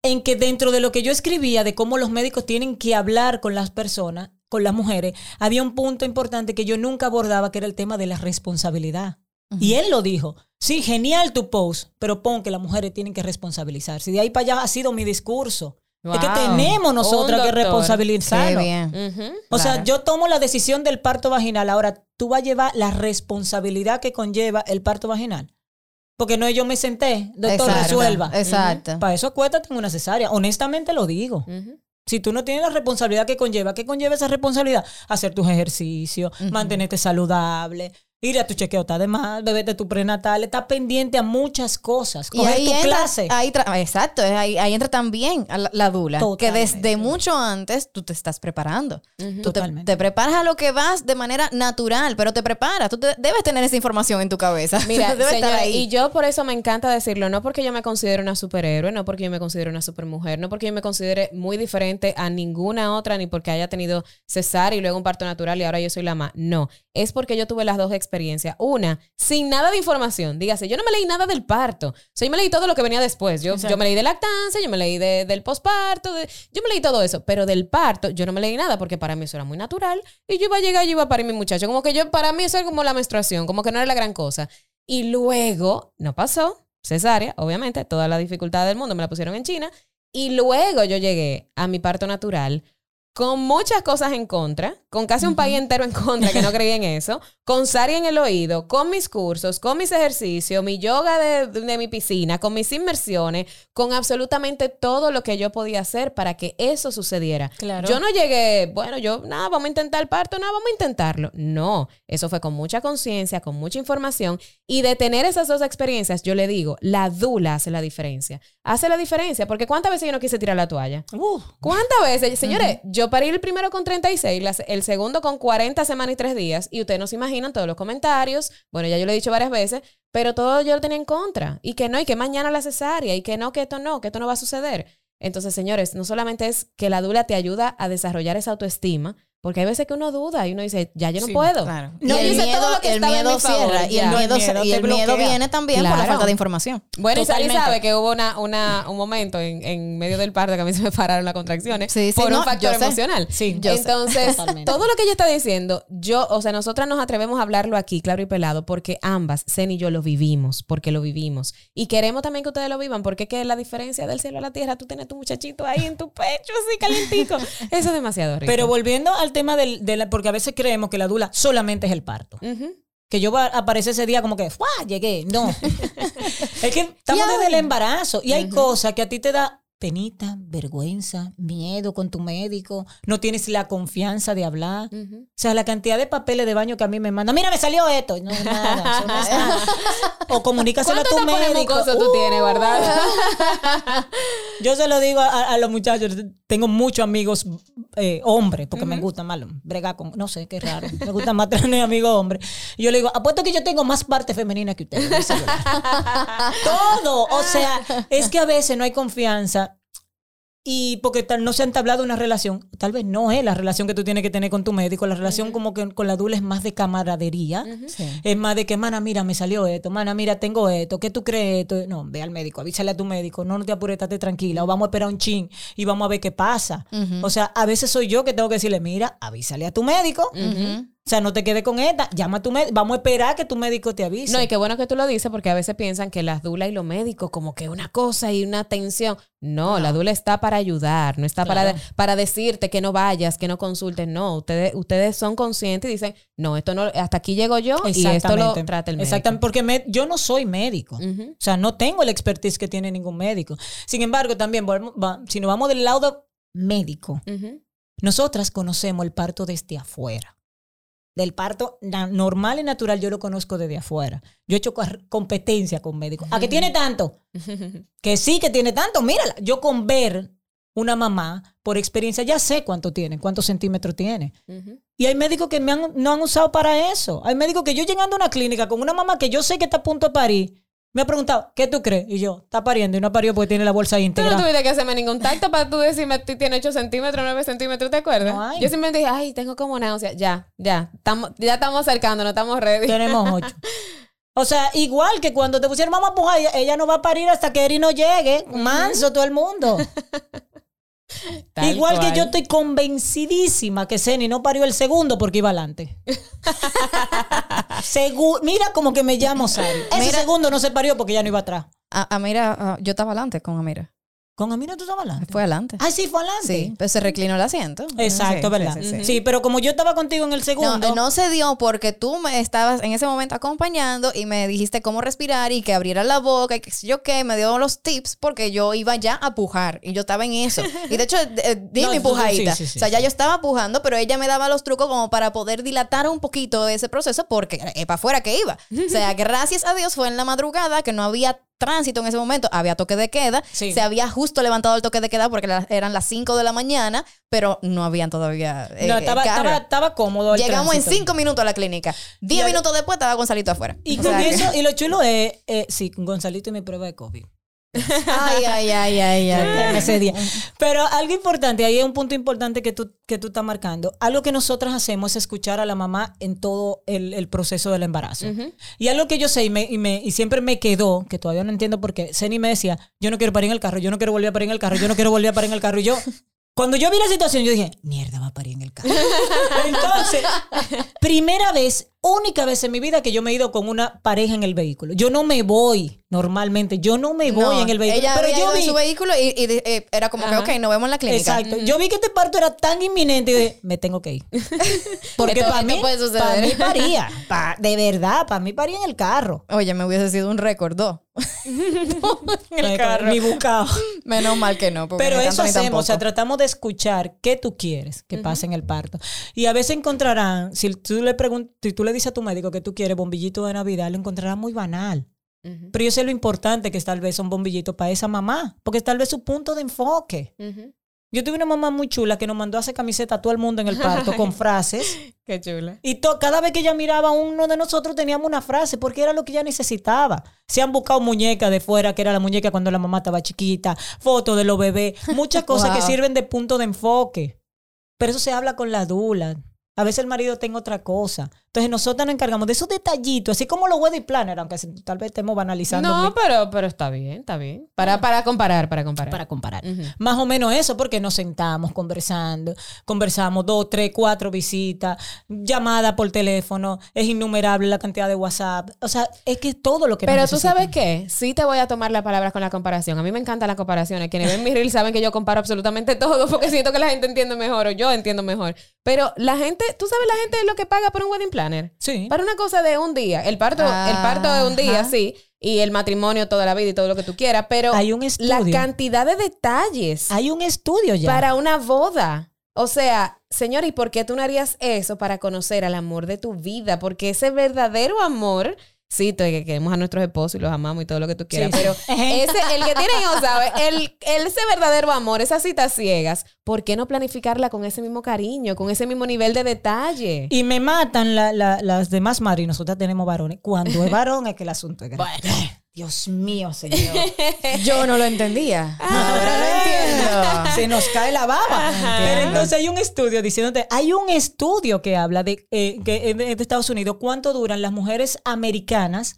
en que dentro de lo que yo escribía de cómo los médicos tienen que hablar con las personas, con las mujeres, había un punto importante que yo nunca abordaba, que era el tema de la responsabilidad. Y él lo dijo. Sí, genial tu post, pero pon que las mujeres tienen que responsabilizarse. Y de ahí para allá ha sido mi discurso. Es que tenemos nosotras que responsabilizarnos.
Qué bien.
O sea, yo tomo la decisión del parto vaginal. Ahora, tú vas a llevar la responsabilidad que conlleva el parto vaginal. Porque no es yo me senté, doctor,
Exacto,
resuelva.
Exacto.
Para eso acuéstate en una cesárea. Honestamente lo digo. Si tú no tienes la responsabilidad que conlleva, ¿qué conlleva esa responsabilidad? Hacer tus ejercicios, mantenerte saludable, ir a tu chequeo está de más, beberte tu prenatal, estar pendiente a muchas cosas,
Y
coger
ahí
tu
entra,
clase.
ahí exacto, ahí, ahí entra también la, la dula, que desde mucho antes tú te estás preparando. Tú te,
Totalmente.
te preparas a lo que vas de manera natural, pero te preparas, tú te- debes tener esa información en tu cabeza.
Mira,
debe estar ahí.
y yo por eso me encanta decirlo, no porque yo me considero una superhéroe, no porque yo me considero una supermujer, no porque yo me considere muy diferente a ninguna otra, ni porque haya tenido cesárea y luego un parto natural y ahora yo soy la más. No, es porque yo tuve las dos experiencias. Una, sin nada de información. Dígase, yo no me leí nada del parto. O sea, yo me leí todo lo que venía después. Yo, yo me leí de lactancia, yo me leí de- del posparto, de- yo me leí todo eso. Pero del parto, yo no me leí nada porque para mí eso era muy natural. Y yo iba a llegar, yo iba a parir mi muchacho. Como que yo, para mí eso era como la menstruación, como que no era la gran cosa. Y luego, no pasó, cesárea, obviamente, toda la dificultad del mundo me la pusieron en China. Y luego yo llegué a mi parto natural con muchas cosas en contra, con casi un país entero en contra que no creía en eso, con Sari en el oído, con mis cursos, con mis ejercicios, mi yoga de, de mi piscina, con mis inmersiones, con absolutamente todo lo que yo podía hacer para que eso sucediera.
Claro.
Yo no llegué, bueno, yo, nada, vamos a intentar el parto, nada, vamos a intentarlo. No, eso fue con mucha conciencia, con mucha información y de tener esas dos experiencias, yo le digo, la dula hace la diferencia. Hace la diferencia, porque ¿cuántas veces yo no quise tirar la toalla? ¿Cuántas veces? Señores, yo parí el primero con 36, la- el segundo con 40 semanas y 3 días, y ustedes no se imaginan todos los comentarios. Bueno, ya yo lo he dicho varias veces, pero todo yo lo tenía en contra. Y que no, y que mañana la cesárea, y que no, que esto no, que esto no va a suceder. Entonces, señores, no solamente es que la dula te ayuda a desarrollar esa autoestima, porque hay veces que uno duda y uno dice, ya yo no
Sí,
puedo.
Claro.
No,
y
yo
el
hice
miedo,
todo lo que
el miedo cierra y el miedo,
El miedo
y el miedo viene también por la falta de información.
Bueno, y Sari
Totalmente.
sabe que hubo una, una, un momento en, en medio del parto que a mí se me pararon las contracciones
Sí, sí,
por
no,
un factor
yo sé.
emocional.
Sí, yo.
Entonces, todo lo que ella está diciendo, yo, o sea, nosotras nos atrevemos a hablarlo aquí, claro y pelado, porque ambas, Zen y yo, lo vivimos, porque lo vivimos. Y queremos también que ustedes lo vivan, porque es que la diferencia del cielo a la tierra, tú tienes tu muchachito ahí en tu pecho, así calientico. Eso es demasiado rico.
Pero volviendo al tema del, de la, porque a veces creemos que la dula solamente es el parto. Que yo va a aparecer ese día como que, ¡fua! Llegué. No. es que estamos desde el embarazo y hay cosas que a ti te da penita, vergüenza, miedo con tu médico, no tienes la confianza de hablar. O sea, la cantidad de papeles de baño que a mí me mandan, mira, me salió esto. No, nada, eso no es nada. O comunícaselo a tu
¿Cuántos tapones
médico.
mucosos tú tienes guardado?
Yo se lo digo a, a los muchachos, tengo muchos amigos eh, hombres, porque me gusta más bregar con, no sé, qué raro, me gusta más tener amigos hombres. Y yo le digo, apuesto que yo tengo más parte femenina que ustedes. Todo, o sea, es que a veces no hay confianza y porque tal, no se ha entablado una relación, tal vez no es la relación que tú tienes que tener con tu médico, la relación como que con la dula es más de camaradería, es más de que, mana, mira, me salió esto, mana, mira, tengo esto, ¿qué tú crees esto? No, ve al médico, avísale a tu médico, no, no te apures, estate tranquila, o vamos a esperar un chin y vamos a ver qué pasa. O sea, a veces soy yo que tengo que decirle, mira, avísale a tu médico, o sea, no te quedes con esta, llama a tu médico, vamos a esperar que tu médico te avise.
No, y qué bueno que tú lo dices porque a veces piensan que las dulas y los médicos como que una cosa y una tensión. No, la dula está para ayudar, no está para, para decirte que no vayas, que no consultes. No, ustedes, ustedes son conscientes y dicen, no, esto no, hasta aquí llego yo y esto lo trata el médico.
Exactamente, porque me- yo no soy médico. O sea, no tengo el expertise que tiene ningún médico. Sin embargo, también, va- si nos vamos del lado médico, nosotras conocemos el parto desde afuera. Del parto normal y natural yo lo conozco desde afuera. Yo he hecho competencia con médicos. ¿A que tiene tanto? Que sí que tiene tanto. Mírala. Yo con ver una mamá, por experiencia, ya sé cuánto tiene, cuántos centímetros tiene. Y hay médicos que me han, no han usado para eso. Hay médicos que yo llegando a una clínica con una mamá que yo sé que está a punto de parir, me ha preguntado, ¿qué tú crees? Y yo, está pariendo y no parió porque tiene la bolsa
Tú no
íntegra.
tuviste que hacerme ningún tacto para tú decirme tú tienes 8 centímetros, 9 centímetros, ¿te acuerdas?
Hay.
Yo simplemente dije, ay, tengo como náusea. Ya, ya, estamos, ya estamos acercándonos, estamos ready.
Tenemos ocho. O sea, igual que cuando te pusieron mamá puja, ella, ella no va a parir hasta que Eri no llegue. Manso todo el mundo.
Tal
igual
cual.
que yo estoy convencidísima que Ceni no parió el segundo porque iba adelante. Segu- Mira como que me llamo Sari. Ese
Mira-
segundo no se parió porque ya no iba atrás.
A- Amira, ah, yo estaba adelante con Amira.
Con Amira tú estabas adelante.
Fue adelante.
Ah, sí, fue adelante.
Sí, pero se reclinó el asiento.
Exacto, ¿verdad?
sí,
Sí,
sí, sí.
pero como yo estaba contigo en el segundo.
No, no se dio porque tú me estabas en ese momento acompañando y me dijiste cómo respirar y que abriera la boca y que yo qué, me dio los tips porque yo iba ya a pujar y yo estaba en eso. Y de hecho, eh, di
No,
mi pujadita. o sea, ya yo estaba pujando, pero ella me daba los trucos como para poder dilatar un poquito ese proceso porque para afuera que iba. O sea, gracias a Dios fue en la madrugada que no había tránsito en ese momento, había toque de queda,
Sí.
se había justo levantado el toque de queda porque la- eran las 5 de la mañana, pero no habían todavía eh,
No, estaba,
carro.
estaba, estaba cómodo. el
Llegamos en
tránsito.
cinco minutos a la clínica. Diez
Y a-
minutos después estaba Gonzalito afuera.
Y
O
con
sea que-
eso, y lo chulo es, eh, sí, Gonzalito y mi prueba de COVID.
Ay, ay, ay, ay, ay.
ese día. Pero algo importante, ahí es un punto importante que tú, que tú estás marcando. Algo que nosotras hacemos es escuchar a la mamá en todo el, el proceso del embarazo. Y algo que yo sé y, me, y, me- y siempre me quedó, que todavía no entiendo por qué, Ceni me decía, yo no quiero parir en el carro, yo no quiero volver a parir en el carro, yo no quiero volver a parir en el carro. Y yo, cuando yo vi la situación, yo dije, mierda, va a parir en el carro. Entonces, primera vez, única vez en mi vida que yo me he ido con una pareja en el vehículo. Yo no me voy normalmente, yo no me voy
No,
en el vehículo.
Ella
pero
había
yo
ido en
vi,
su vehículo y, eh, era como
Ajá.
que, ok, nos vemos en la clínica.
Exacto. Yo vi que este parto era tan inminente y dije, me tengo que ir. Porque para mí, para mí paría. Pa- de verdad, para mí paría en el carro.
Oye, me hubiese sido un récord, dos. en el carro.
Ni buscado.
Menos mal que no. porque
Pero eso hacemos, o sea, tratamos de escuchar qué tú quieres que pase en el parto. Y a veces encontrarán, si tú le si tú le dices a tu médico que tú quieres bombillito de Navidad, lo encontrarás muy banal. Pero yo sé lo importante que es tal vez un bombillito para esa mamá, porque es tal vez su punto de enfoque. Yo tuve una mamá muy chula que nos mandó a hacer camiseta a todo el mundo en el parto con frases.
Qué chula.
Y cada vez que ella miraba a uno de nosotros teníamos una frase porque era lo que ella necesitaba. Se han buscado muñecas de fuera, que era la muñeca cuando la mamá estaba chiquita, fotos de los bebés, muchas cosas que sirven de punto de enfoque. Pero eso se habla con la dula. A veces el marido tiene otra cosa. Entonces nosotros nos encargamos de esos detallitos, así como los wedding planner, aunque tal vez estemos banalizando
No,
muy-
pero, pero está bien, está bien. Para, para comparar, para comparar.
para comparar. Más o menos eso, porque nos sentamos conversando, conversamos dos, tres, cuatro visitas, llamada por teléfono, es innumerable la cantidad de WhatsApp. O sea, es que todo lo que
Pero tú sabes qué, sí te voy a tomar la palabra con la comparación. A mí me encantan las comparaciones. Quienes ven mi reel saben que yo comparo absolutamente todo porque siento que la gente entiende mejor o yo entiendo mejor. Pero la gente, tú sabes la gente lo que paga por un wedding planner.
Sí.
Para una cosa de un día. El parto, el parto de un día,
Ajá.
sí. Y el matrimonio toda la vida y todo lo que tú quieras. Pero
Hay un
la
estudio.
cantidad de detalles
Hay un estudio ya.
para una boda. O sea, señor, ¿y por qué tú no harías eso para conocer al amor de tu vida? Porque ese verdadero amor, sí, que queremos a nuestros esposos y los amamos y todo lo que tú quieras,
Sí.
pero ese, el que tiene hijos, ¿sabes? El, el- ese verdadero amor, esas citas ciegas, ¿por qué no planificarla con ese mismo cariño, con ese mismo nivel de detalle?
Y me matan la- la- las demás madres, y nosotras tenemos varones. Cuando es varón es que el asunto es grande. Dios mío, señor.
Yo no lo entendía. Ahora lo entiendo.
Se nos cae la baba. Pero entonces hay un estudio diciéndote, hay un estudio que habla de eh, que de Estados Unidos, cuánto duran las mujeres americanas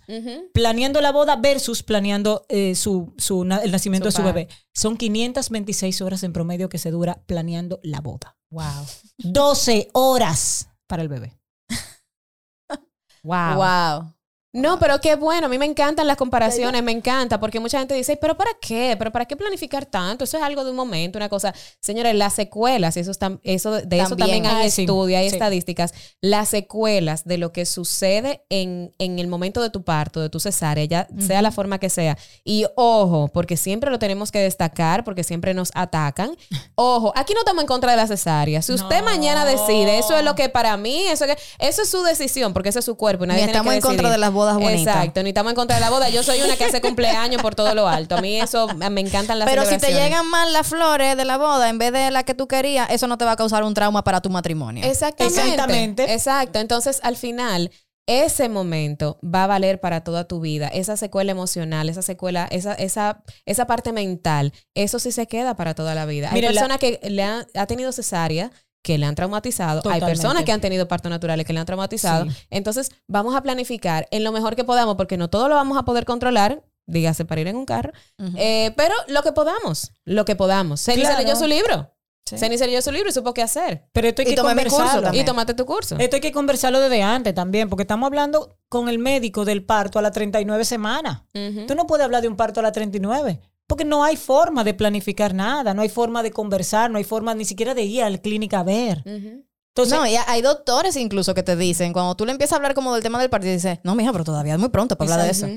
planeando la boda versus planeando eh, su, su na- el nacimiento
Su
de su bebé. Son 526 horas en promedio que se dura planeando la boda.
Wow.
12 horas para el bebé.
Wow.
Wow.
No, pero qué bueno, a mí me encantan las comparaciones, me encanta, porque mucha gente dice, pero ¿para qué? ¿Pero para qué planificar tanto? Eso es algo de un momento, una cosa. Señores, las secuelas, eso, está, eso de eso
También.
también hay
Ah, sí,
estudios, hay
sí.
estadísticas, las secuelas de lo que sucede en, en el momento de tu parto, de tu cesárea, ya sea la forma que sea. Y ojo, porque siempre lo tenemos que destacar, porque siempre nos atacan. Ojo, aquí no estamos en contra de la cesárea. Si usted
No.
mañana decide, eso es lo que para mí, eso, que- eso es su decisión, porque esa es su cuerpo. y nadie
Ni
tiene
estamos
que
en contra de las bodas bonitas.
Exacto, ni estamos en contra de la boda. Yo soy una que hace cumpleaños por todo lo alto. A mí eso me encantan las
Pero si te llegan mal las flores de la boda en vez de la que tú querías, eso no te va a causar un trauma para tu matrimonio.
Exactamente.
Exactamente.
Exacto. Entonces, al final, ese momento va a valer para toda tu vida. Esa secuela emocional, esa secuela, esa, esa, esa parte mental, eso sí se queda para toda la vida.
Mire,
Hay
la-
personas que le han, ha tenido cesárea que le han traumatizado. Hay personas que han tenido partos naturales que le han traumatizado.
Sí.
Entonces, vamos a planificar en lo mejor que podamos, porque no todo lo vamos a poder controlar, dígase para ir en un carro, eh, pero lo que podamos, lo que podamos. Ceni
Claro.
se leyó su libro.
Sí.
Ceni se leyó su libro y supo qué hacer.
Pero esto hay
Y
que
curso
conversarlo.
también.
Y tomaste tu curso.
Esto hay que conversarlo desde antes también, porque estamos hablando con el médico del parto a las 39 semanas.
Ujú.
Tú no puedes hablar de un parto a las 39, porque no hay forma de planificar nada, no hay forma de conversar, no hay forma ni siquiera de ir a la clínica a ver. Entonces,
no, y hay doctores incluso que te dicen, cuando tú le empiezas a hablar como del tema del partido, dices, no, mija, pero todavía es muy pronto para hablar de eso.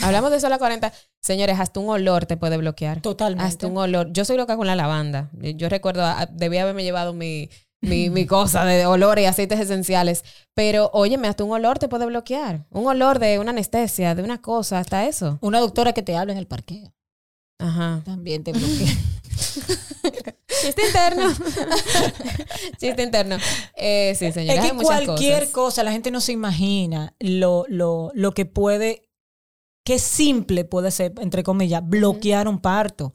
Hablamos de eso a las 40. Señores, hasta un olor te puede bloquear.
totalmente.
Hasta un olor. Yo soy loca con la lavanda. Yo recuerdo, debía haberme llevado mi, mi, mi cosa de olores y aceites esenciales. Pero, óyeme, hasta un olor te puede bloquear. Un olor de una anestesia, de una cosa, hasta eso.
Una doctora que te habla en el parqueo
Ajá.
también te bloquea.
Chiste interno. Chiste interno. Eh, sí, señora.
es
hay
que cualquier
cosas.
cosa, la gente no se imagina lo, lo, lo que puede, qué simple puede ser, entre comillas, bloquear un parto.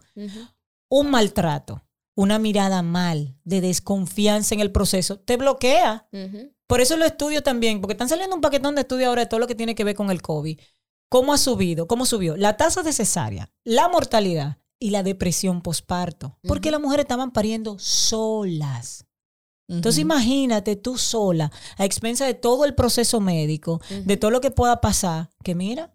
Un maltrato, una mirada mal, de desconfianza en el proceso, te bloquea. Por eso lo estudio también, porque están saliendo un paquetón de estudios ahora de todo lo que tiene que ver con el COVID. ¿Cómo ha subido? ¿Cómo subió? La tasa de cesárea, la mortalidad y la depresión posparto. Porque las mujeres estaban pariendo solas. Entonces imagínate tú sola, a expensa de todo el proceso médico, de todo lo que pueda pasar, que mira,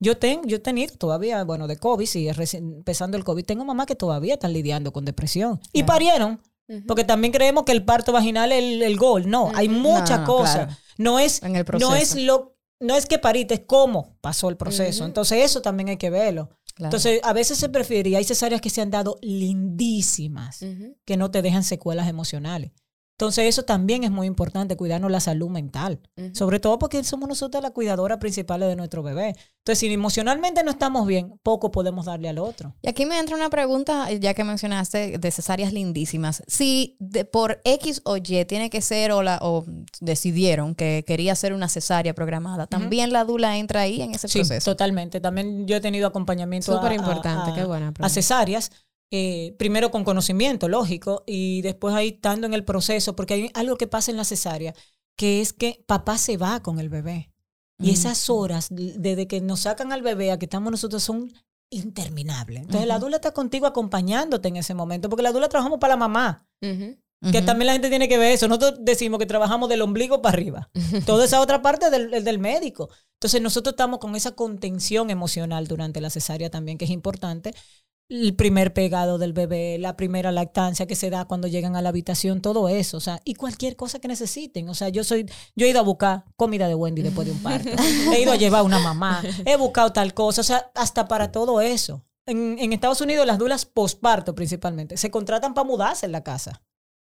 yo tengo, yo he tenido todavía, bueno, de COVID, sí, recién empezando el COVID, tengo mamás que todavía están lidiando con depresión. Y parieron, porque también creemos que el parto vaginal es el, el gol. No, hay muchas
No,
cosas.
claro.
No es, no es lo, no es que pariste, es cómo pasó el proceso. Entonces eso también hay que verlo.
Claro.
Entonces a veces se prefiere, y hay cesáreas que se han dado lindísimas, que no te dejan secuelas emocionales. Entonces eso también es muy importante, cuidarnos la salud mental.
Ujú.
Sobre todo porque somos nosotros las cuidadoras principales de nuestro bebé. Entonces si emocionalmente no estamos bien, poco podemos darle al otro.
Y aquí me entra una pregunta, ya que mencionaste de cesáreas lindísimas. Si de- por X o Y tiene que ser o, la, o decidieron que quería hacer una cesárea programada, ¿también la dula entra ahí en ese
Sí,
proceso?
totalmente. También yo he tenido acompañamiento a-
Súper
a-
importante,
a-
qué buena
a
pregunta.
cesáreas. Eh, primero con conocimiento, lógico, y después ahí estando en el proceso, porque hay algo que pasa en la cesárea, que es que papá se va con el bebé. Y esas horas, desde que nos sacan al bebé a que estamos nosotros, son interminables. Entonces, la dula está contigo acompañándote en ese momento, porque la dula trabajamos para la mamá. Que también la gente tiene que ver eso. Nosotros decimos que trabajamos del ombligo para arriba. Toda esa otra parte del, el del médico. Entonces nosotros estamos con esa contención emocional durante la cesárea también, que es importante. El primer pegado del bebé, la primera lactancia que se da cuando llegan a la habitación, todo eso, o sea, y cualquier cosa que necesiten. O sea, yo soy, yo he ido a buscar comida de Wendy después de un parto, he ido a llevar a una mamá, he buscado tal cosa, o sea, hasta para todo eso. En, en Estados Unidos las dulas posparto principalmente se contratan para mudarse en la casa.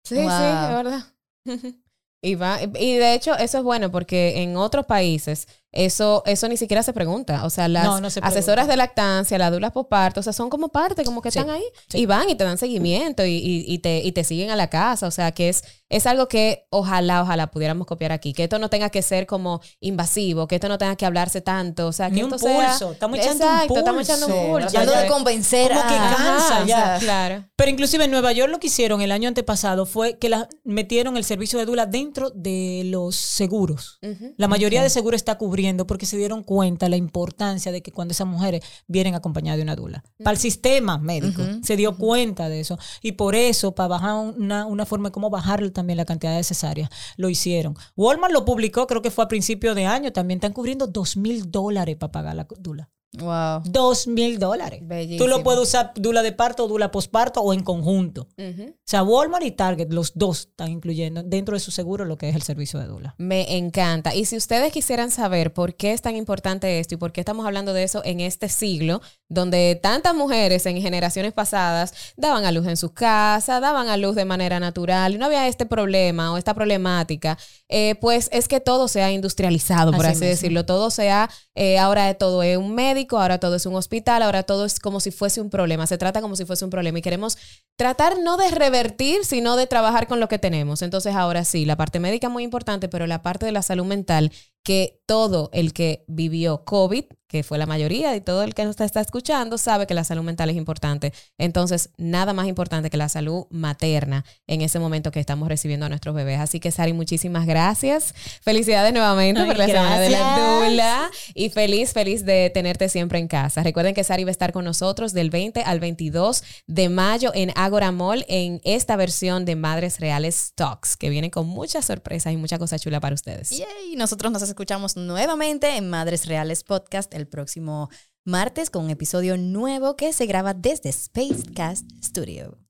Sí, sí, es verdad. Y, va, y de hecho eso es bueno porque en otros países eso, eso ni siquiera se pregunta. O sea, las
No, no se
asesoras de lactancia, las dulas posparto, o sea, son como parte, como que
Sí,
están ahí
sí.
y van y te dan seguimiento y, y- y te, y te siguen a la casa. O sea, que es, es algo que ojalá, ojalá pudiéramos copiar aquí. Que esto no tenga que ser como invasivo, que esto no tenga que hablarse tanto. O sea, que
Ni un
esto sea-
pulso, estamos echando un
Exacto, estamos
pulso.
echando un pulso.
Tratando
ya.
de convencer
Como que
a...
cansa
Ajá,
ya.
Claro.
Pero inclusive en Nueva York lo que hicieron el año antepasado fue que la, metieron el servicio de dula dentro de los seguros.
Ujú.
La mayoría de seguros está cubriendo porque se dieron cuenta la importancia de que cuando esas mujeres vienen acompañadas de una dula. Para el sistema médico se dio cuenta de eso. Y por eso, para bajar una, una forma de cómo bajar también la cantidad de cesáreas, lo hicieron. Walmart lo publicó, creo que fue a principio de año, también están cubriendo dos mil dólares para pagar la dula.
Wow.
Dos mil dólares.
Bellísimo.
Tú lo puedes usar dula de parto, dula posparto o en conjunto. O sea, Walmart y Target, los dos están incluyendo dentro de su seguro lo que es el servicio de dula.
Me encanta. Y si ustedes quisieran saber por qué es tan importante esto y por qué estamos hablando de eso en este siglo, donde tantas mujeres en generaciones pasadas daban a luz en sus casas, daban a luz de manera natural y no había este problema o esta problemática, eh, pues es que todo se ha industrializado, por
Así
decirlo. Todo se ha, eh, ahora todo es un médico, ahora todo es un hospital, ahora todo es como si fuese un problema. Se trata como si fuese un problema y queremos tratar no de revertir, sino de trabajar con lo que tenemos. Entonces, ahora sí, la parte médica es muy importante, pero la parte de la salud mental, que todo el que vivió COVID, que fue la mayoría y todo el que nos está escuchando, sabe que la salud mental es importante. Entonces, nada más importante que la salud materna en ese momento que estamos recibiendo a nuestros bebés. Así que, Sari, muchísimas gracias. Felicidades nuevamente
Ay,
por la semana de la dula y feliz, feliz de tenerte siempre en casa. Recuerden que Sari va a estar con nosotros del 20 al 22 de mayo en Agora Mall en esta versión de Madres Reales Talks, que viene con muchas sorpresas y mucha cosa chula para ustedes.
Yay, nosotros nos escuchamos nuevamente en Madres Reales Podcast el próximo martes con un episodio nuevo que se graba desde Spacecast Studio.